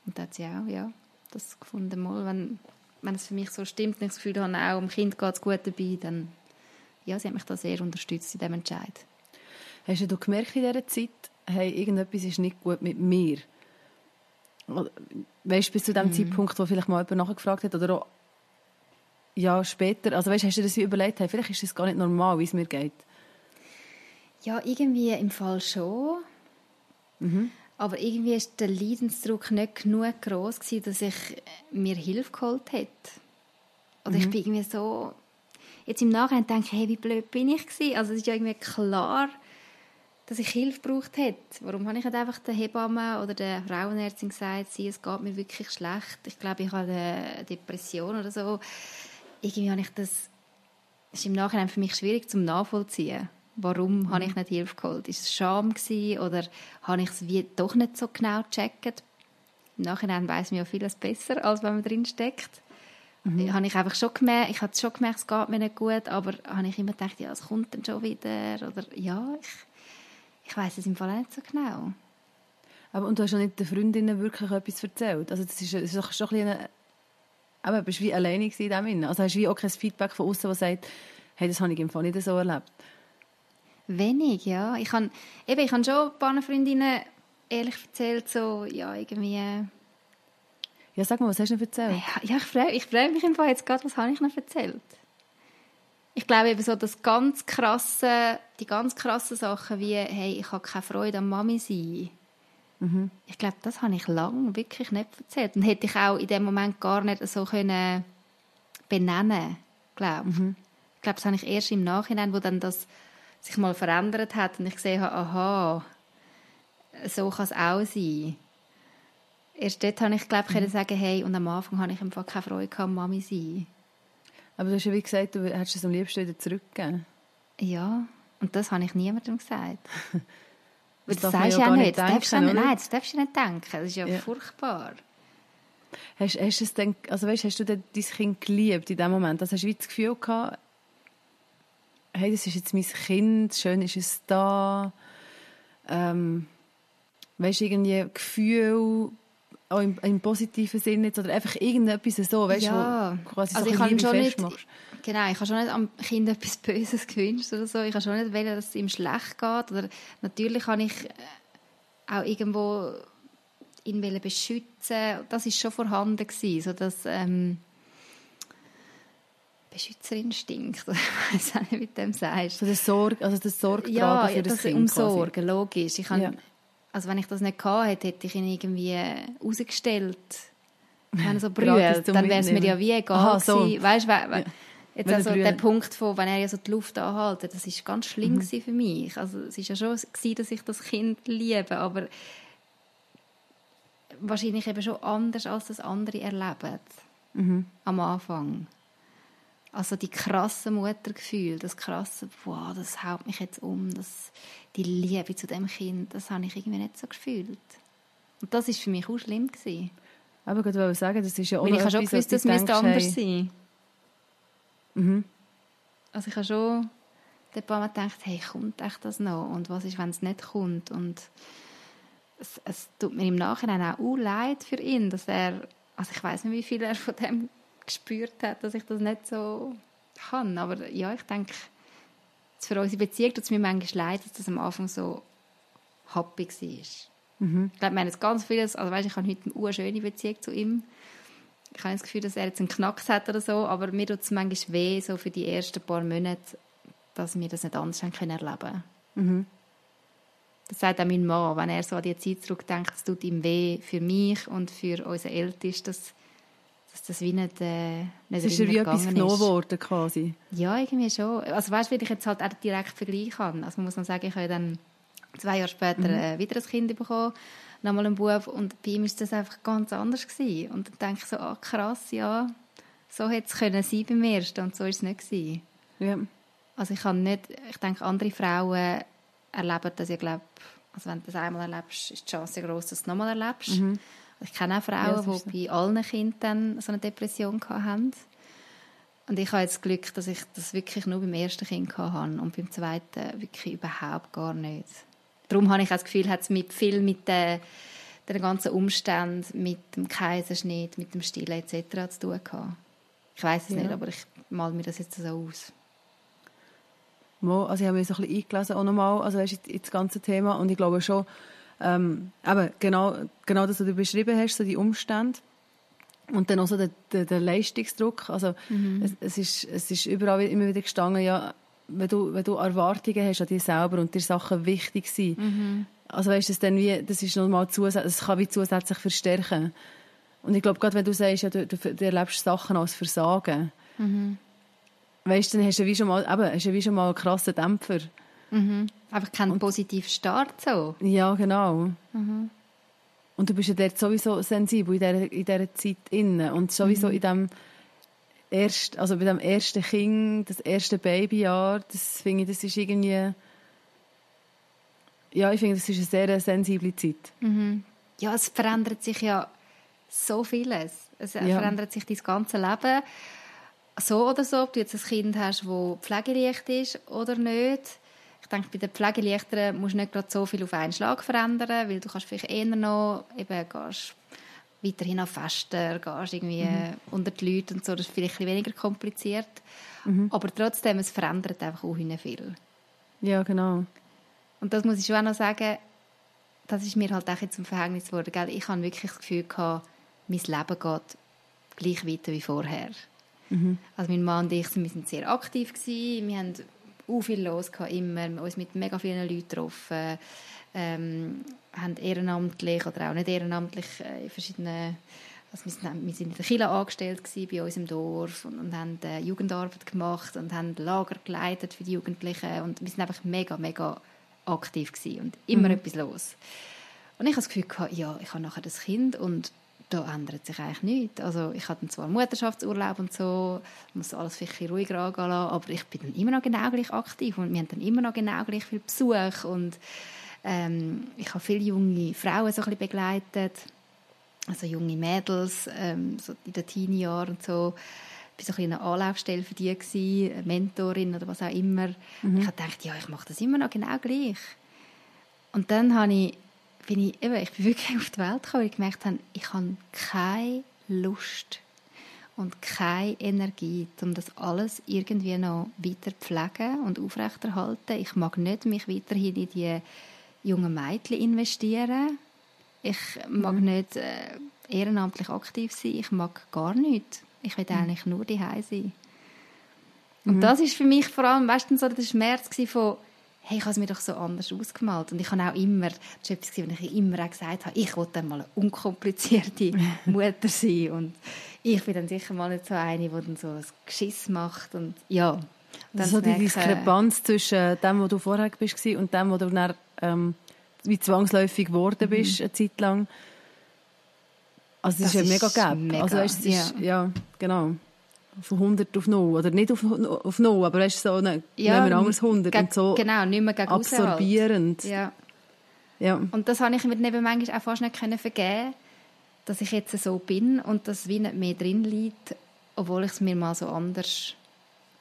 Und da hat sie auch, ja, das gefunden, mal, wenn, wenn es für mich so stimmt und ich das Gefühl habe, auch dem Kind geht es gut dabei, dann ja, sie hat mich da sehr unterstützt in diesem Entscheid. Hast du gemerkt in dieser Zeit, hey, irgendetwas ist nicht gut mit mir? Weißt du, bis zu dem mhm. Zeitpunkt, wo vielleicht mal jemand nachgefragt hat oder auch ja, später, also weißt, hast du dir das überlegt, hey, vielleicht ist das gar nicht normal, wie es mir geht? Ja, irgendwie im Fall schon. Mhm. Aber irgendwie war der Leidensdruck nicht genug groß dass ich mir Hilfe geholt hätte. Oder mhm. ich bin irgendwie so... Jetzt im Nachhinein denke ich, hey, wie blöd bin ich gewesen? Also es ist ja irgendwie klar, dass ich Hilfe gebraucht hätte. Warum habe ich nicht einfach der Hebamme oder der Frauenärztin gesagt, sie, es geht mir wirklich schlecht, ich glaube, ich habe eine Depression oder so. Irgendwie habe ich das... Das ist im Nachhinein für mich schwierig zum nachvollziehen. Warum mhm. habe ich nicht Hilfe geholt? Ist es Scham gewesen, oder habe ich es wie doch nicht so genau gecheckt? Im Nachhinein weiß man ja vieles besser, als wenn man drin steckt. Mhm. Habe ich einfach schon gemerkt, ich habe schon gemerkt, es geht mir nicht gut, aber habe ich immer gedacht, ja, es kommt dann schon wieder, oder ja, ich, ich weiß es im Fall nicht so genau. Aber und du hast ja nicht den Freundinnen wirklich etwas erzählt? Also das ist, das ist doch schon ein bisschen, aber du bist wie alleine in dem Also hast du wie auch kein Feedback von außen, das sagt, hey, das habe ich im Fall nicht so erlebt? Wenig, ja. Ich habe eben, ich habe schon ein paar Freundinnen ehrlich erzählt, so, ja, irgendwie... Ja, sag mal, was hast du noch erzählt? Ja, ich freue ich freu mich Fall jetzt gerade, was habe ich noch erzählt? Ich glaube eben so, das ganz krasse, die ganz krassen Sachen wie, hey, ich habe keine Freude am Mami sein. Mhm. Ich glaube, das habe ich lange wirklich nicht erzählt. Und hätte ich auch in dem Moment gar nicht so können benennen, glaube mhm. ich. glaube, das habe ich erst im Nachhinein, wo dann das sich mal verändert hat und ich gesehen habe, aha, so kann es auch sein. Erst dort habe ich, glaube ich, mhm. sagen, hey, und am Anfang habe ich einfach keine Freude gehabt, Mami sein. Aber du hast ja wie gesagt, du hättest es am liebsten wieder zurückgegeben. Ja, und das habe ich niemandem gesagt. das, das sagst du ja nicht. Denken, darfst nein, das darfst du nicht denken. Das ist ja, ja. furchtbar. Hast, hast, es denn, also weißt, hast du dein Kind geliebt in dem Moment? Also hast du das Gefühl gehabt, hey, das ist jetzt mein Kind, schön ist es da. Ähm, weißt du, irgendwie Gefühl, auch im, im positiven Sinne oder einfach irgendetwas so, weißt ja. wo quasi also so ich kann schon nicht, Genau, ich habe schon nicht am Kind etwas Böses gewünscht oder so. Ich habe schon nicht wollen, dass es ihm schlecht geht. Oder natürlich habe ich äh, auch irgendwo ihn beschützen. Das ist schon vorhanden gewesen, so dass ähm, Beschützerinstinkt, ich weiß auch nicht, wie du dem sagst. So das Sorge, also das Sorge ja, für das, das Kind um Sorge, logisch. Ich kann, ja. Also wenn ich das nicht gehabt hätte, hätte ich ihn irgendwie rausgestellt. Wenn er so brüllt, dann wäre es mir ja wie egal Aha, so. gewesen. Weißt, we, ja. Jetzt also der Punkt von, wenn er ja so die Luft anhalten, das ist ganz schlimm mhm. für mich. Also es ist ja schon gewesen, dass ich das Kind liebe, aber wahrscheinlich eben schon anders, als das andere erleben. Mhm. Am Anfang. Also die krasse Muttergefühl, das krasse, wow, das haut mich jetzt um, das, die Liebe zu dem Kind, das habe ich irgendwie nicht so gefühlt. Und das ist für mich auch schlimm gewesen. Aber ich wollte sagen, das ist ja auch Weil ich habe schon gewusst, das müsste anders sein. Mhm. Also ich habe schon ein paar Mal gedacht, hey, kommt echt das noch? Und was ist, wenn es nicht kommt? Und es, es tut mir im Nachhinein auch leid für ihn, dass er, also ich weiß nicht, wie viel er von dem gespürt hat, dass ich das nicht so kann. Aber ja, ich denke, für unsere Beziehung tut es mir manchmal leid, dass das am Anfang so happy war. Mhm. Ich glaube, wir haben jetzt ganz vieles, also weißt, ich habe heute eine schöne Beziehung zu ihm. Ich habe das Gefühl, dass er jetzt einen Knacks hat oder so, aber mir tut es manchmal weh, so für die ersten paar Monate, dass wir das nicht anders haben können erleben mhm. Das sagt auch mein Mann, wenn er so an die Zeit zurückdenkt, es tut ihm weh für mich und für unsere Ältesten, dass dass das wie nicht, äh, nicht Es ist ja wie etwas genommen worden, quasi. Ja, irgendwie schon. Also weißt du, weil ich jetzt halt auch direkt vergleichen kann. Also man muss noch sagen, ich habe dann zwei Jahre später mhm. äh, wieder ein Kind bekommen, nochmal einen Bub und bei ihm war das einfach ganz anders gewesen. Und dann denke ich so, ah krass, ja, so hätte es können sein beim ersten und so ist es nicht gewesen. Ja. Also ich kann nicht, ich denke, andere Frauen erleben das, ich glaube, also wenn du das einmal erlebst, ist die Chance groß, dass du es nochmal erlebst. Mhm. Ich kenne auch Frauen, ja, die bei allen Kindern so eine Depression hatten. Und ich habe jetzt das Glück, dass ich das wirklich nur beim ersten Kind hatte und beim zweiten wirklich überhaupt gar nicht. Darum habe ich auch das Gefühl, hat es mit viel mit den, den ganzen Umständen, mit dem Kaiserschnitt, mit dem Stillen etc. zu tun gehabt. Ich weiß es ja. nicht, aber ich mal mir das jetzt so aus. Also ich habe mich so ein bisschen eingelesen auch nochmal, also weißt, das ganze Thema und ich glaube schon, ähm, eben, genau, genau das, was du beschrieben hast, so die Umstände. Und dann auch so der, der, der Leistungsdruck. Also, mhm. es, es, ist, es ist überall immer wieder gestanden, ja, wenn du, wenn du Erwartungen hast an dich selber und dir Sachen wichtig sind, mhm. also weißt du, das dann wie, das ist nochmal zusätzlich, das kann wie zusätzlich verstärken. Und ich glaube, gerade wenn du sagst, ja, du, du, du erlebst Sachen als Versagen, mhm. weißt du, dann hast du wie schon mal, eben, hast du wie schon mal einen krassen Dämpfer. Mhm. Einfach keinen positiven Start so. Ja, genau. Mhm. Und du bist ja dort sowieso sensibel in dieser, in dieser Zeit innen und sowieso mhm. in dem erst, also bei dem ersten Kind, das erste Babyjahr, das finde ich, das ist irgendwie, ja, ich finde, das ist eine sehr sensible Zeit. Mhm. Ja, es verändert sich ja so vieles. Es ja. verändert sich dein ganze Leben. So oder so, ob du jetzt ein Kind hast, das pflegeleicht ist oder nicht. Ich denke, bei den Pflegeleichteren musst du nicht gerade so viel auf einen Schlag verändern, weil du kannst vielleicht eher noch eben gehst weiterhin an Festen, gehst irgendwie mhm. unter die Leute und so, das ist vielleicht ein weniger kompliziert. Mhm. Aber trotzdem, es verändert einfach auch viel. Ja, genau. Und das muss ich schon auch noch sagen, das ist mir halt auch zum Verhängnis geworden. Gell? Ich habe wirklich das Gefühl gehabt, mein Leben geht gleich weiter wie vorher. Mhm. Also mein Mann und ich, wir sind sehr aktiv gewesen. Wir haben auch viel los gehabt, immer. Uns mit mega vielen Leuten getroffen. Ähm, haben ehrenamtlich oder auch nicht ehrenamtlich äh, in verschiedenen also wir, sind in der Kirche angestellt bei uns im Dorf und, und haben äh, Jugendarbeit gemacht und haben Lager geleitet für die Jugendlichen und wir sind einfach mega, mega aktiv gewesen und immer mhm. etwas los. Und ich habe das Gefühl, gehabt, ja, ich habe nachher das Kind und da ändert sich eigentlich nichts. Also ich hatte zwar Mutterschaftsurlaub und so, muss alles vielleicht ruhiger angehen lassen, aber ich bin dann immer noch genau gleich aktiv und wir haben dann immer noch genau gleich viel Besuch und ähm, ich habe viele junge Frauen so ein begleitet, also junge Mädels ähm, so in den Teenie-Jahren und so. Ich war so ein eine Anlaufstelle für die, gewesen, Mentorin oder was auch immer. Mhm. Ich habe gedacht, ja, ich mache das immer noch genau gleich. Und dann habe ich, bin ich, eben, ich bin wirklich auf die Welt gekommen und gemerkt habe, ich habe keine Lust und keine Energie, um das alles irgendwie noch weiter zu pflegen und aufrechterhalten. Ich mag nicht mich weiterhin in die jungen Mädchen investieren. Ich mag mhm. nicht äh, ehrenamtlich aktiv sein. Ich mag gar nichts. Ich will mhm. eigentlich nur die sein. Und mhm. das ist für mich vor allem, weißt du, so der Schmerz von, hey, ich habe es mir doch so anders ausgemalt. Und ich habe auch immer, das ist etwas, was ich immer auch gesagt habe, ich wollte mal eine unkomplizierte Mutter sein. Und ich bin dann sicher mal nicht so eine, die dann so ein Geschiss macht. Und ja, dann so die Diskrepanz zwischen dem, wo du vorher bist und dem, wo du dann ähm, wie zwangsläufig geworden bist, mhm. eine Zeit lang. Also das, das ist ja mega. Mega, also weißt, ja. Ist, ja, genau. Von 100 auf 0. Oder nicht auf, auf 0, aber weißt, so eine, ja, nehmen wir anders 100 und so genau, nicht mehr gegen absorbierend. Halt. Ja. ja. Und das habe ich mir neben manchmal auch fast nicht können vergeben dass ich jetzt so bin und dass wie nicht mehr drin liegt, obwohl ich es mir mal so anders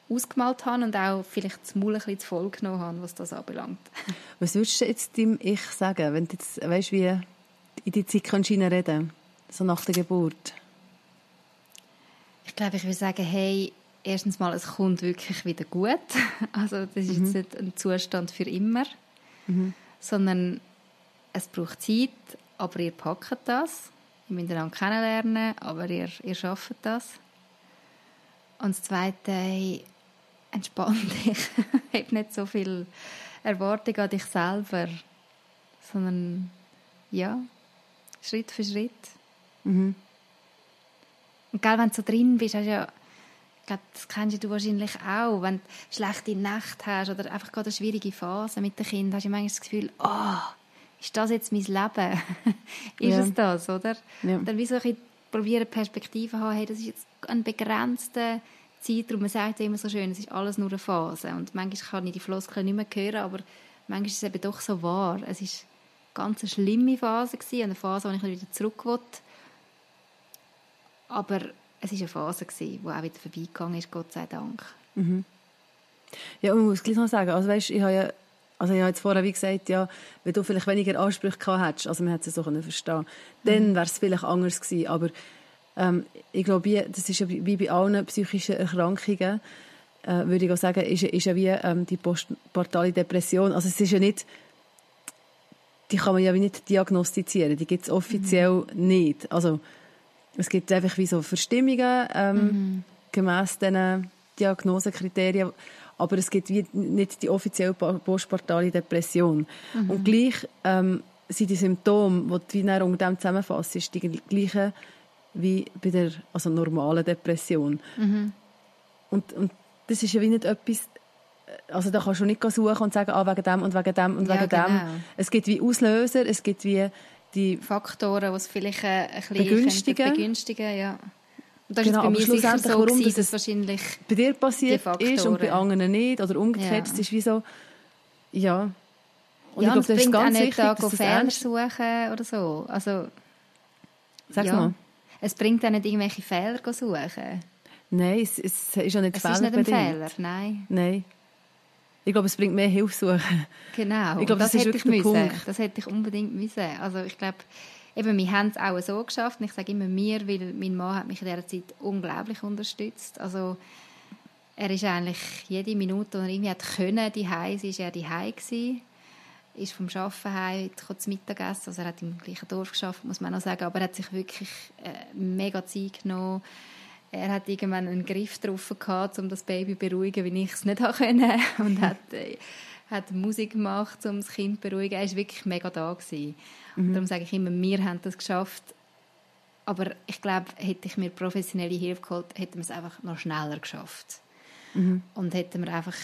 ausgemalt habe und auch vielleicht das Maul ein bisschen zu voll genommen habe, was das anbelangt. Was würdest du jetzt deinem Ich sagen, wenn du jetzt weißt, wie in die Zeit kannst reden so nach der Geburt? Ich glaube, ich würde sagen, hey, erstens mal, es kommt wirklich wieder gut. Also das ist mhm. jetzt nicht ein Zustand für immer, mhm. sondern es braucht Zeit, aber ihr packt das. Ihr müsst einander kennenlernen, aber ihr, ihr schafft das. Und das Zweite, hey, entspann dich. Hab nicht so viel Erwartung an dich selber, sondern ja, Schritt für Schritt. Mhm. Und gell, wenn du so drin bist, hast du ja, glaub, das kennst du wahrscheinlich auch, wenn du schlechte Nächte hast oder einfach gerade eine schwierige Phase mit dem Kind, hast du manchmal das Gefühl, oh, ist das jetzt mein Leben? ist ja. es das, oder? Ja. Und dann wie so ein probieren Perspektive haben, hey, das ist jetzt ein begrenzter Zeitraum, man sagt ja immer so schön, es ist alles nur eine Phase. Und manchmal kann ich die Floskeln nicht mehr hören, aber manchmal ist es eben doch so wahr. Es war eine ganz schlimme Phase, gewesen, eine Phase, wo ich wieder zurück wollte. Aber es war eine Phase, die auch wieder vorbeigegangen ist, Gott sei Dank. Mhm. Ja, ich muss gleich noch sagen, also weißt, ich habe ja also ich habe jetzt vorher wie gesagt, ja, wenn du vielleicht weniger Ansprüche gehabt hättest, also man hätte es so verstehen mhm. dann wäre es vielleicht anders gewesen, aber ähm, ich glaube, das ist ja wie bei allen psychischen Erkrankungen, äh, würde ich auch sagen, ist, ist ja wie ähm, die postpartale Depression. Also es ist ja nicht, die kann man ja nicht diagnostizieren. Die gibt es offiziell mhm. nicht. Also es gibt einfach wie so Verstimmungen ähm, mhm. gemäß diesen Diagnosekriterien, aber es gibt wie nicht die offizielle postpartale Depression. Mhm. Und gleich ähm, sind die Symptome, die du unter dem zusammenfasst, die gleichen wie bei der also normalen Depression. Mhm. Und, und das ist ja wie nicht etwas, also da kannst du nicht suchen und sagen, ah, wegen dem und wegen dem und ja, wegen genau. dem. Es gibt wie Auslöser, es gibt wie die Faktoren, die es vielleicht ein bisschen begünstigen. begünstigen ja. Und das genau, ist bei mir sicher so warum gewesen, dass wahrscheinlich bei dir passiert ist und bei anderen nicht oder umgekehrt. Ja. Es ist wie so, ja. Und ja, ich glaube, das ist ganz wichtig, dass da Fehler suchen oder so. Also, Sag's ja. mal. Es bringt auch nicht irgendwelche Fehler suchen. Nein, es, es ist ja nicht Es ist nicht ein Fehler, nein. Nein. Ich glaube, es bringt mehr Hilfe suchen. Genau. Ich glaube, das, das ist wirklich der Punkt. Das hätte ich unbedingt müssen. Also ich glaube, eben, wir haben es auch so geschafft. Und ich sage immer mir, weil mein Mann hat mich in dieser Zeit unglaublich unterstützt. Also er ist eigentlich jede Minute, die er irgendwie hat können, die Heim, ist er die gewesen. Ist vom Arbeiten heim, zu Mittagessen. Also er hat im gleichen Dorf geschafft, muss man noch sagen. Aber er hat sich wirklich äh, mega Zeit genommen er hat irgendwann einen Griff drauf gehabt, um das Baby zu beruhigen, wie ich es nicht konnte. Und hat, äh, hat Musik gemacht, um das Kind zu beruhigen. Er war wirklich mega da. Gewesen. Mhm. darum sage ich immer, wir haben das geschafft. Aber ich glaube, hätte ich mir professionelle Hilfe geholt, hätten wir es einfach noch schneller geschafft. Mhm. Und hätten wir einfach,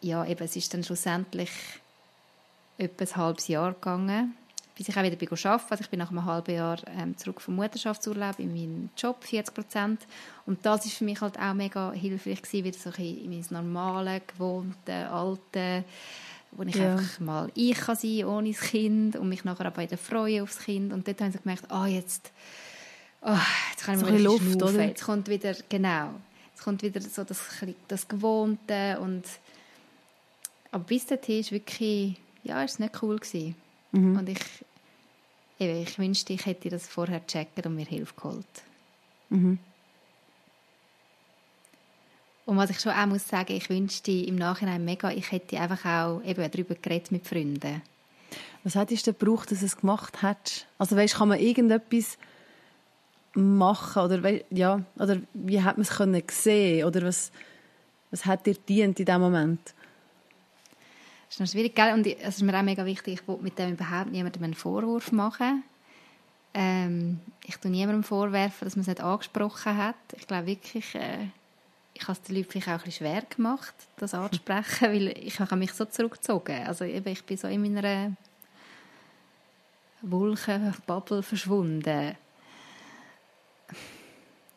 ja, eben, es ist dann schlussendlich etwa ein halbes Jahr gegangen bis ich auch wieder arbeiten also ich bin nach einem halben Jahr ähm, zurück vom Mutterschaftsurlaub in meinen Job, 40 Prozent. Und das ist für mich halt auch mega hilfreich gewesen, wieder so in mein normale, gewohnte, alte, wo ich ja. einfach mal ich kann sein ohne das Kind und mich nachher auch wieder freuen aufs Kind. Und dort habe ich gemerkt, ah, oh, jetzt, oh, jetzt kann ich mal Luft, schnaufen. oder? Jetzt kommt wieder, genau, jetzt kommt wieder so das, das Gewohnte und aber bis dahin ist wirklich, ja, ist nicht cool gewesen. Mhm. Und ich, eben, ich wünschte, ich hätte das vorher gecheckt und mir Hilfe geholt. Mhm. Und was ich schon auch muss sagen, ich wünschte im Nachhinein mega, ich hätte einfach auch eben darüber geredet mit Freunden. Was hättest du gebraucht, dass du es gemacht hättest? Also weißt, kann man irgendetwas machen oder ja, oder wie hat man es können sehen oder was was hat dir dient in dem Moment? Ist noch schwierig, gell? Und es ist mir auch mega wichtig, ich will mit dem überhaupt niemandem einen Vorwurf machen. Ähm, ich tue niemandem vorwerfen, dass man es nicht angesprochen hat. Ich glaube wirklich, äh, ich habe es den Leuten vielleicht auch ein bisschen schwer gemacht, das anzusprechen, weil ich habe mich so zurückgezogen. Also eben, ich bin so in meiner Wolke, Bubble verschwunden.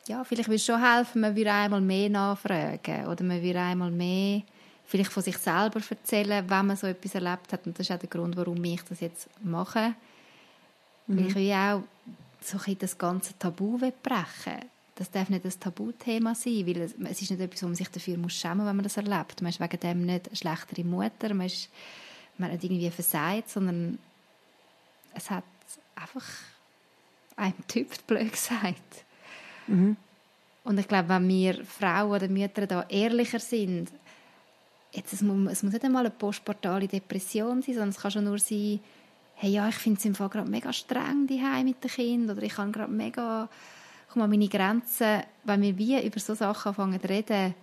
Ja, vielleicht würde es schon helfen, man würde einmal mehr nachfragen oder man würde einmal mehr vielleicht von sich selber erzählen, wenn man so etwas erlebt hat. Und das ist auch der Grund, warum ich das jetzt mache. Mhm. Weil ich will auch so ein das ganze Tabu brechen Das darf nicht das Tabuthema sein, weil es, es ist nicht etwas, wo man sich dafür muss schämen muss, wenn man das erlebt. Man ist wegen dem nicht eine schlechtere Mutter, man, ist, man hat irgendwie versagt, sondern es hat einfach einem Typ blöd gesagt. Mhm. Und ich glaube, wenn wir Frauen oder Mütter da ehrlicher sind jetzt, es, muss, es muss nicht einmal eine postpartale Depression sein, sondern es kann schon nur sein, hey, ja, ich finde es im Fall gerade mega streng die mit den Kindern oder ich kann gerade mega, komm an meine Grenzen. Wenn wir wie über so Sachen anfangen zu reden,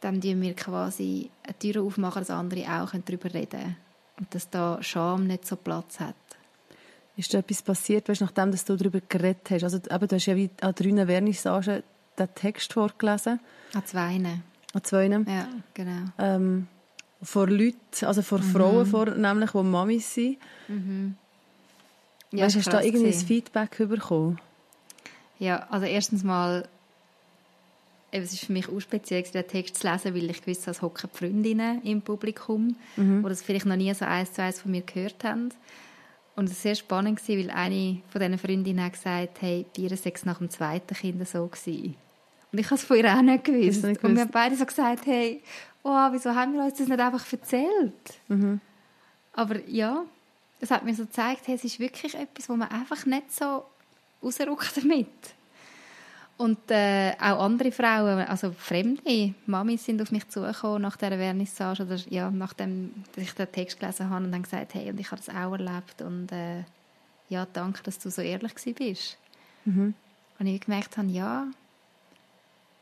dann tun wir quasi eine Tür aufmachen, dass andere auch darüber reden können. Und dass da Scham nicht so Platz hat. Ist da etwas passiert, weißt, nachdem dass du darüber geredet hast? Also, eben, du hast ja wie an drei Vernissagen den Text vorgelesen. An zwei. An zwei. Ja, genau. Ähm, vor Leuten, also vor mhm. Frauen vor, nämlich, die Mamis sind. Mhm. Ja, weißt, hast du da irgendwie ein Feedback bekommen? Ja, also erstens mal, es ist für mich auch speziell, den Text zu lesen, weil ich wusste, es hocken Freundinnen im Publikum, mhm. die das vielleicht noch nie so eins zu eins von mir gehört haben. Und es war sehr spannend, weil eine von diesen Freundinnen hat gesagt, hey, bei ihr sei es nach dem zweiten Kind so gewesen. Und ich habe es von ihr auch nicht gewusst. Nicht und wir haben beide so gesagt, hey, oh, wieso haben wir uns das nicht einfach erzählt? Mhm. Aber ja, es hat mir so gezeigt, hey, es ist wirklich etwas, wo man einfach nicht so rausrückt damit. Und äh, auch andere Frauen, also fremde Mamis sind auf mich zugekommen nach dieser Vernissage oder ja, nachdem ich den Text gelesen habe und dann gesagt, hey, und ich habe das auch erlebt und äh, ja, danke, dass du so ehrlich bist. Mhm. Und ich gemerkt habe, ja,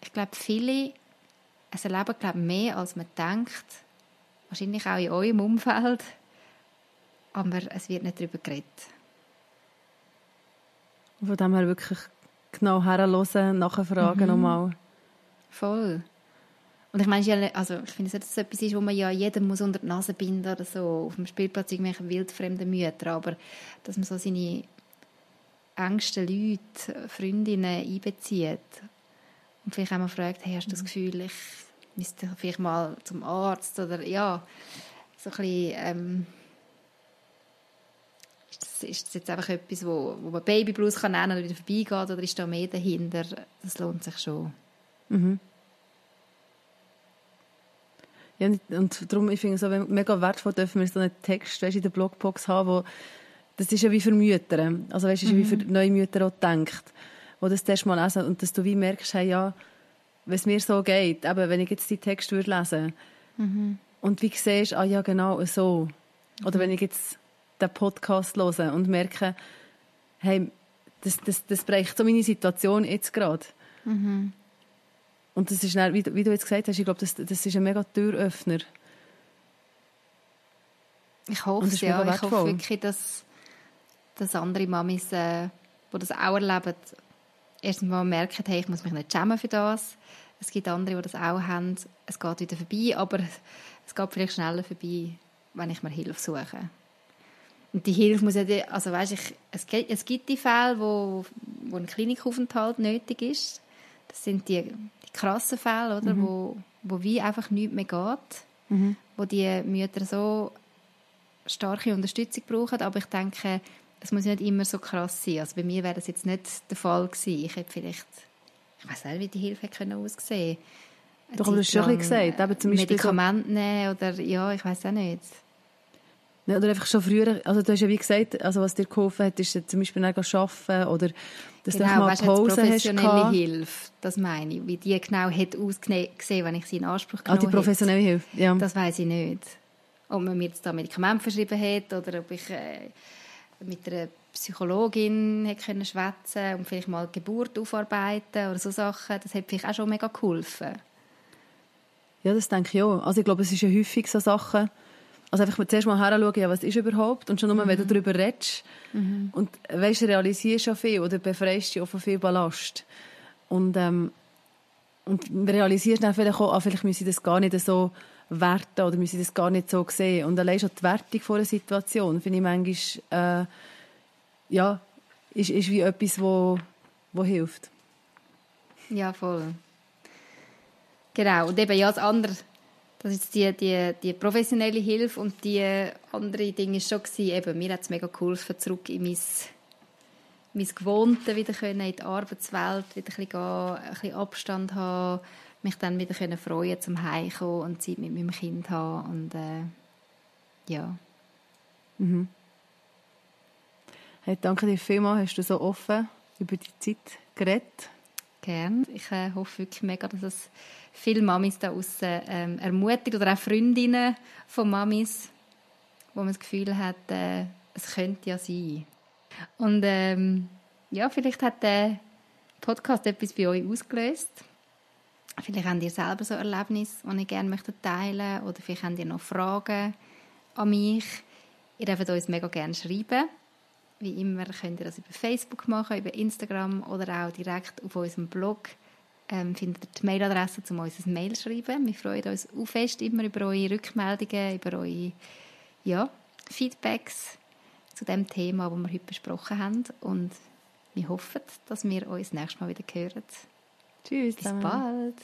ich glaube, viele es erleben glaube mehr, als man denkt. Wahrscheinlich auch in eurem Umfeld. Aber es wird nicht darüber geredet. Von dem her wirklich genau herhören, nachfragen mhm. nochmal. Voll. Und ich meine, also ich finde, dass es etwas ist, wo man ja jedem muss unter die Nase binden oder so, auf dem Spielplatz irgendwelche wildfremden Mütter, aber dass man so seine engsten Leute, Freundinnen einbezieht und vielleicht auch mal fragt, hey, hast du das mhm. Gefühl, ich müsste vielleicht mal zum Arzt oder ja, so ein bisschen, ähm, ist das jetzt einfach etwas, wo, wo man Babyblues kann nennen oder wieder vorbeigeht oder ist da mehr dahinter? Das lohnt sich schon. Mhm. Ja, und darum, ich finde es so mega wertvoll, dürfen wir so einen Text weißt, in der Blogbox haben, wo, das ist ja wie für Mütter, also weißt, ist mhm. wie für neue Mütter auch denkt, wo das erst mal lesen und dass du wie merkst, hey, ja, wenn es mir so geht, eben, wenn ich jetzt die Text würde lesen mhm. und wie siehst, ah ja, genau so, oder mhm. wenn ich jetzt den Podcast höre und merke, hey, das, das, das bricht so meine Situation jetzt gerade. Mhm. Und das ist, dann, wie, wie, du jetzt gesagt hast, ich glaube, das, das ist ein mega Türöffner. Ich hoffe es, ja. Ich hoffe wirklich, dass, dass andere Mamis, äh, die das auch erleben, erstens mal merken, hey, ich muss mich nicht schämen für das. Es gibt andere, die das auch haben. Es geht wieder vorbei, aber es geht vielleicht schneller vorbei, wenn ich mir Hilfe suche. Und die Hilfe muss ja, also weißt, ich, es, gibt, es gibt die Fälle, wo, wo ein Klinikaufenthalt nötig ist. Das sind die, die krassen Fälle, oder, mhm. wo, wo wie einfach nichts mehr geht, mhm. wo die Mütter so starke Unterstützung brauchen. Aber ich denke, es muss nicht immer so krass sein. Also bei mir wäre das jetzt nicht der Fall gewesen. Ich hätte vielleicht, ich weiß nicht, wie die Hilfe hätte aussehen können. Doch, aber du hast schon gesagt, aber zum Beispiel Medikamente so nehmen oder ja, ich weiß auch nicht. Ja, oder einfach schon früher, also du hast ja wie gesagt, also was dir geholfen hat, ist zum Beispiel nicht arbeiten oder dass genau, du mal weißt, Pause professionelle hast Hilfe, das meine ich. Wie die genau hat ausgesehen, wenn ich sie in Anspruch genommen Ah, die professionelle hätte. Hilfe, ja. Das weiß ich nicht. Ob man mir jetzt da Medikamente verschrieben hat oder ob ich äh, mit einer Psychologin können schwätzen und vielleicht mal Geburt aufarbeiten oder so Sachen. Das hat vielleicht auch schon mega geholfen. Ja, das denke ich auch. Also ich glaube, es ist ja häufig so Sachen, also einfach zuerst mal heranschauen, ja, was ist überhaupt und schon nur, mhm. wenn du mhm. darüber redest mhm. und weißt, realisierst schon viel oder befreist dich auch von viel Ballast. Und, ähm, und realisierst dann vielleicht auch, ah, vielleicht müsse ich das gar nicht so werten oder müsse ich das gar nicht so sehen. Und allein schon die Wertung von einer Situation finde ich manchmal, äh, ja, ist, ist wie etwas, wo, wo hilft. Ja, voll. Genau. Und eben ja, das andere das ist die, die, die professionelle Hilfe und die andere Dinge ist schon gewesen, eben, mir hat es mega geholfen, zurück in mein, mein Gewohnte wieder können, in die Arbeitswelt wieder ein bisschen, gehen, ein bisschen Abstand haben, mich dann wieder können freuen zum Heimkommen und Zeit mit meinem Kind haben und äh, ja. Mhm. Hey, danke dir vielmals, hast du so offen über die Zeit geredet. Gerne. Ich äh, hoffe wirklich mega, dass es viele Mamis da außen ähm, ermutigt oder auch Freundinnen von Mamis, wo man das Gefühl hat, äh, es könnte ja sein. Und ähm, ja, vielleicht hat der Podcast etwas bei euch ausgelöst. Vielleicht habt ihr selber so Erlebnisse, die ihr gerne möchtet teilen oder vielleicht habt ihr noch Fragen an mich. Ihr dürft uns mega gerne schreiben. Wie immer könnt ihr das über Facebook machen, über Instagram oder auch direkt auf unserem Blog ähm, findet ihr die Mailadresse, um uns ein Mail zu schreiben. Wir freuen uns auch fest immer über eure Rückmeldungen, über eure ja, Feedbacks zu dem Thema, das wir heute besprochen haben. Und wir hoffen, dass wir uns nächstes Mal wieder hören. Tschüss. Bis bald.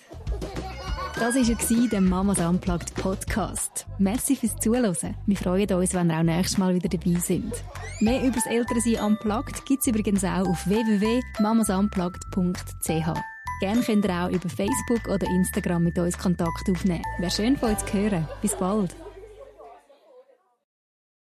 Das war der Mamas Unplugged Podcast. Merci fürs Zuhören. Wir freuen uns, wenn ihr auch nächstes Mal wieder dabei sind. Mehr über das Elternsein Unplugged gibt es übrigens auch auf www.mamasunplugged.ch. Gerne könnt ihr auch über Facebook oder Instagram mit uns Kontakt aufnehmen. Wäre schön von euch zu hören. Bis bald.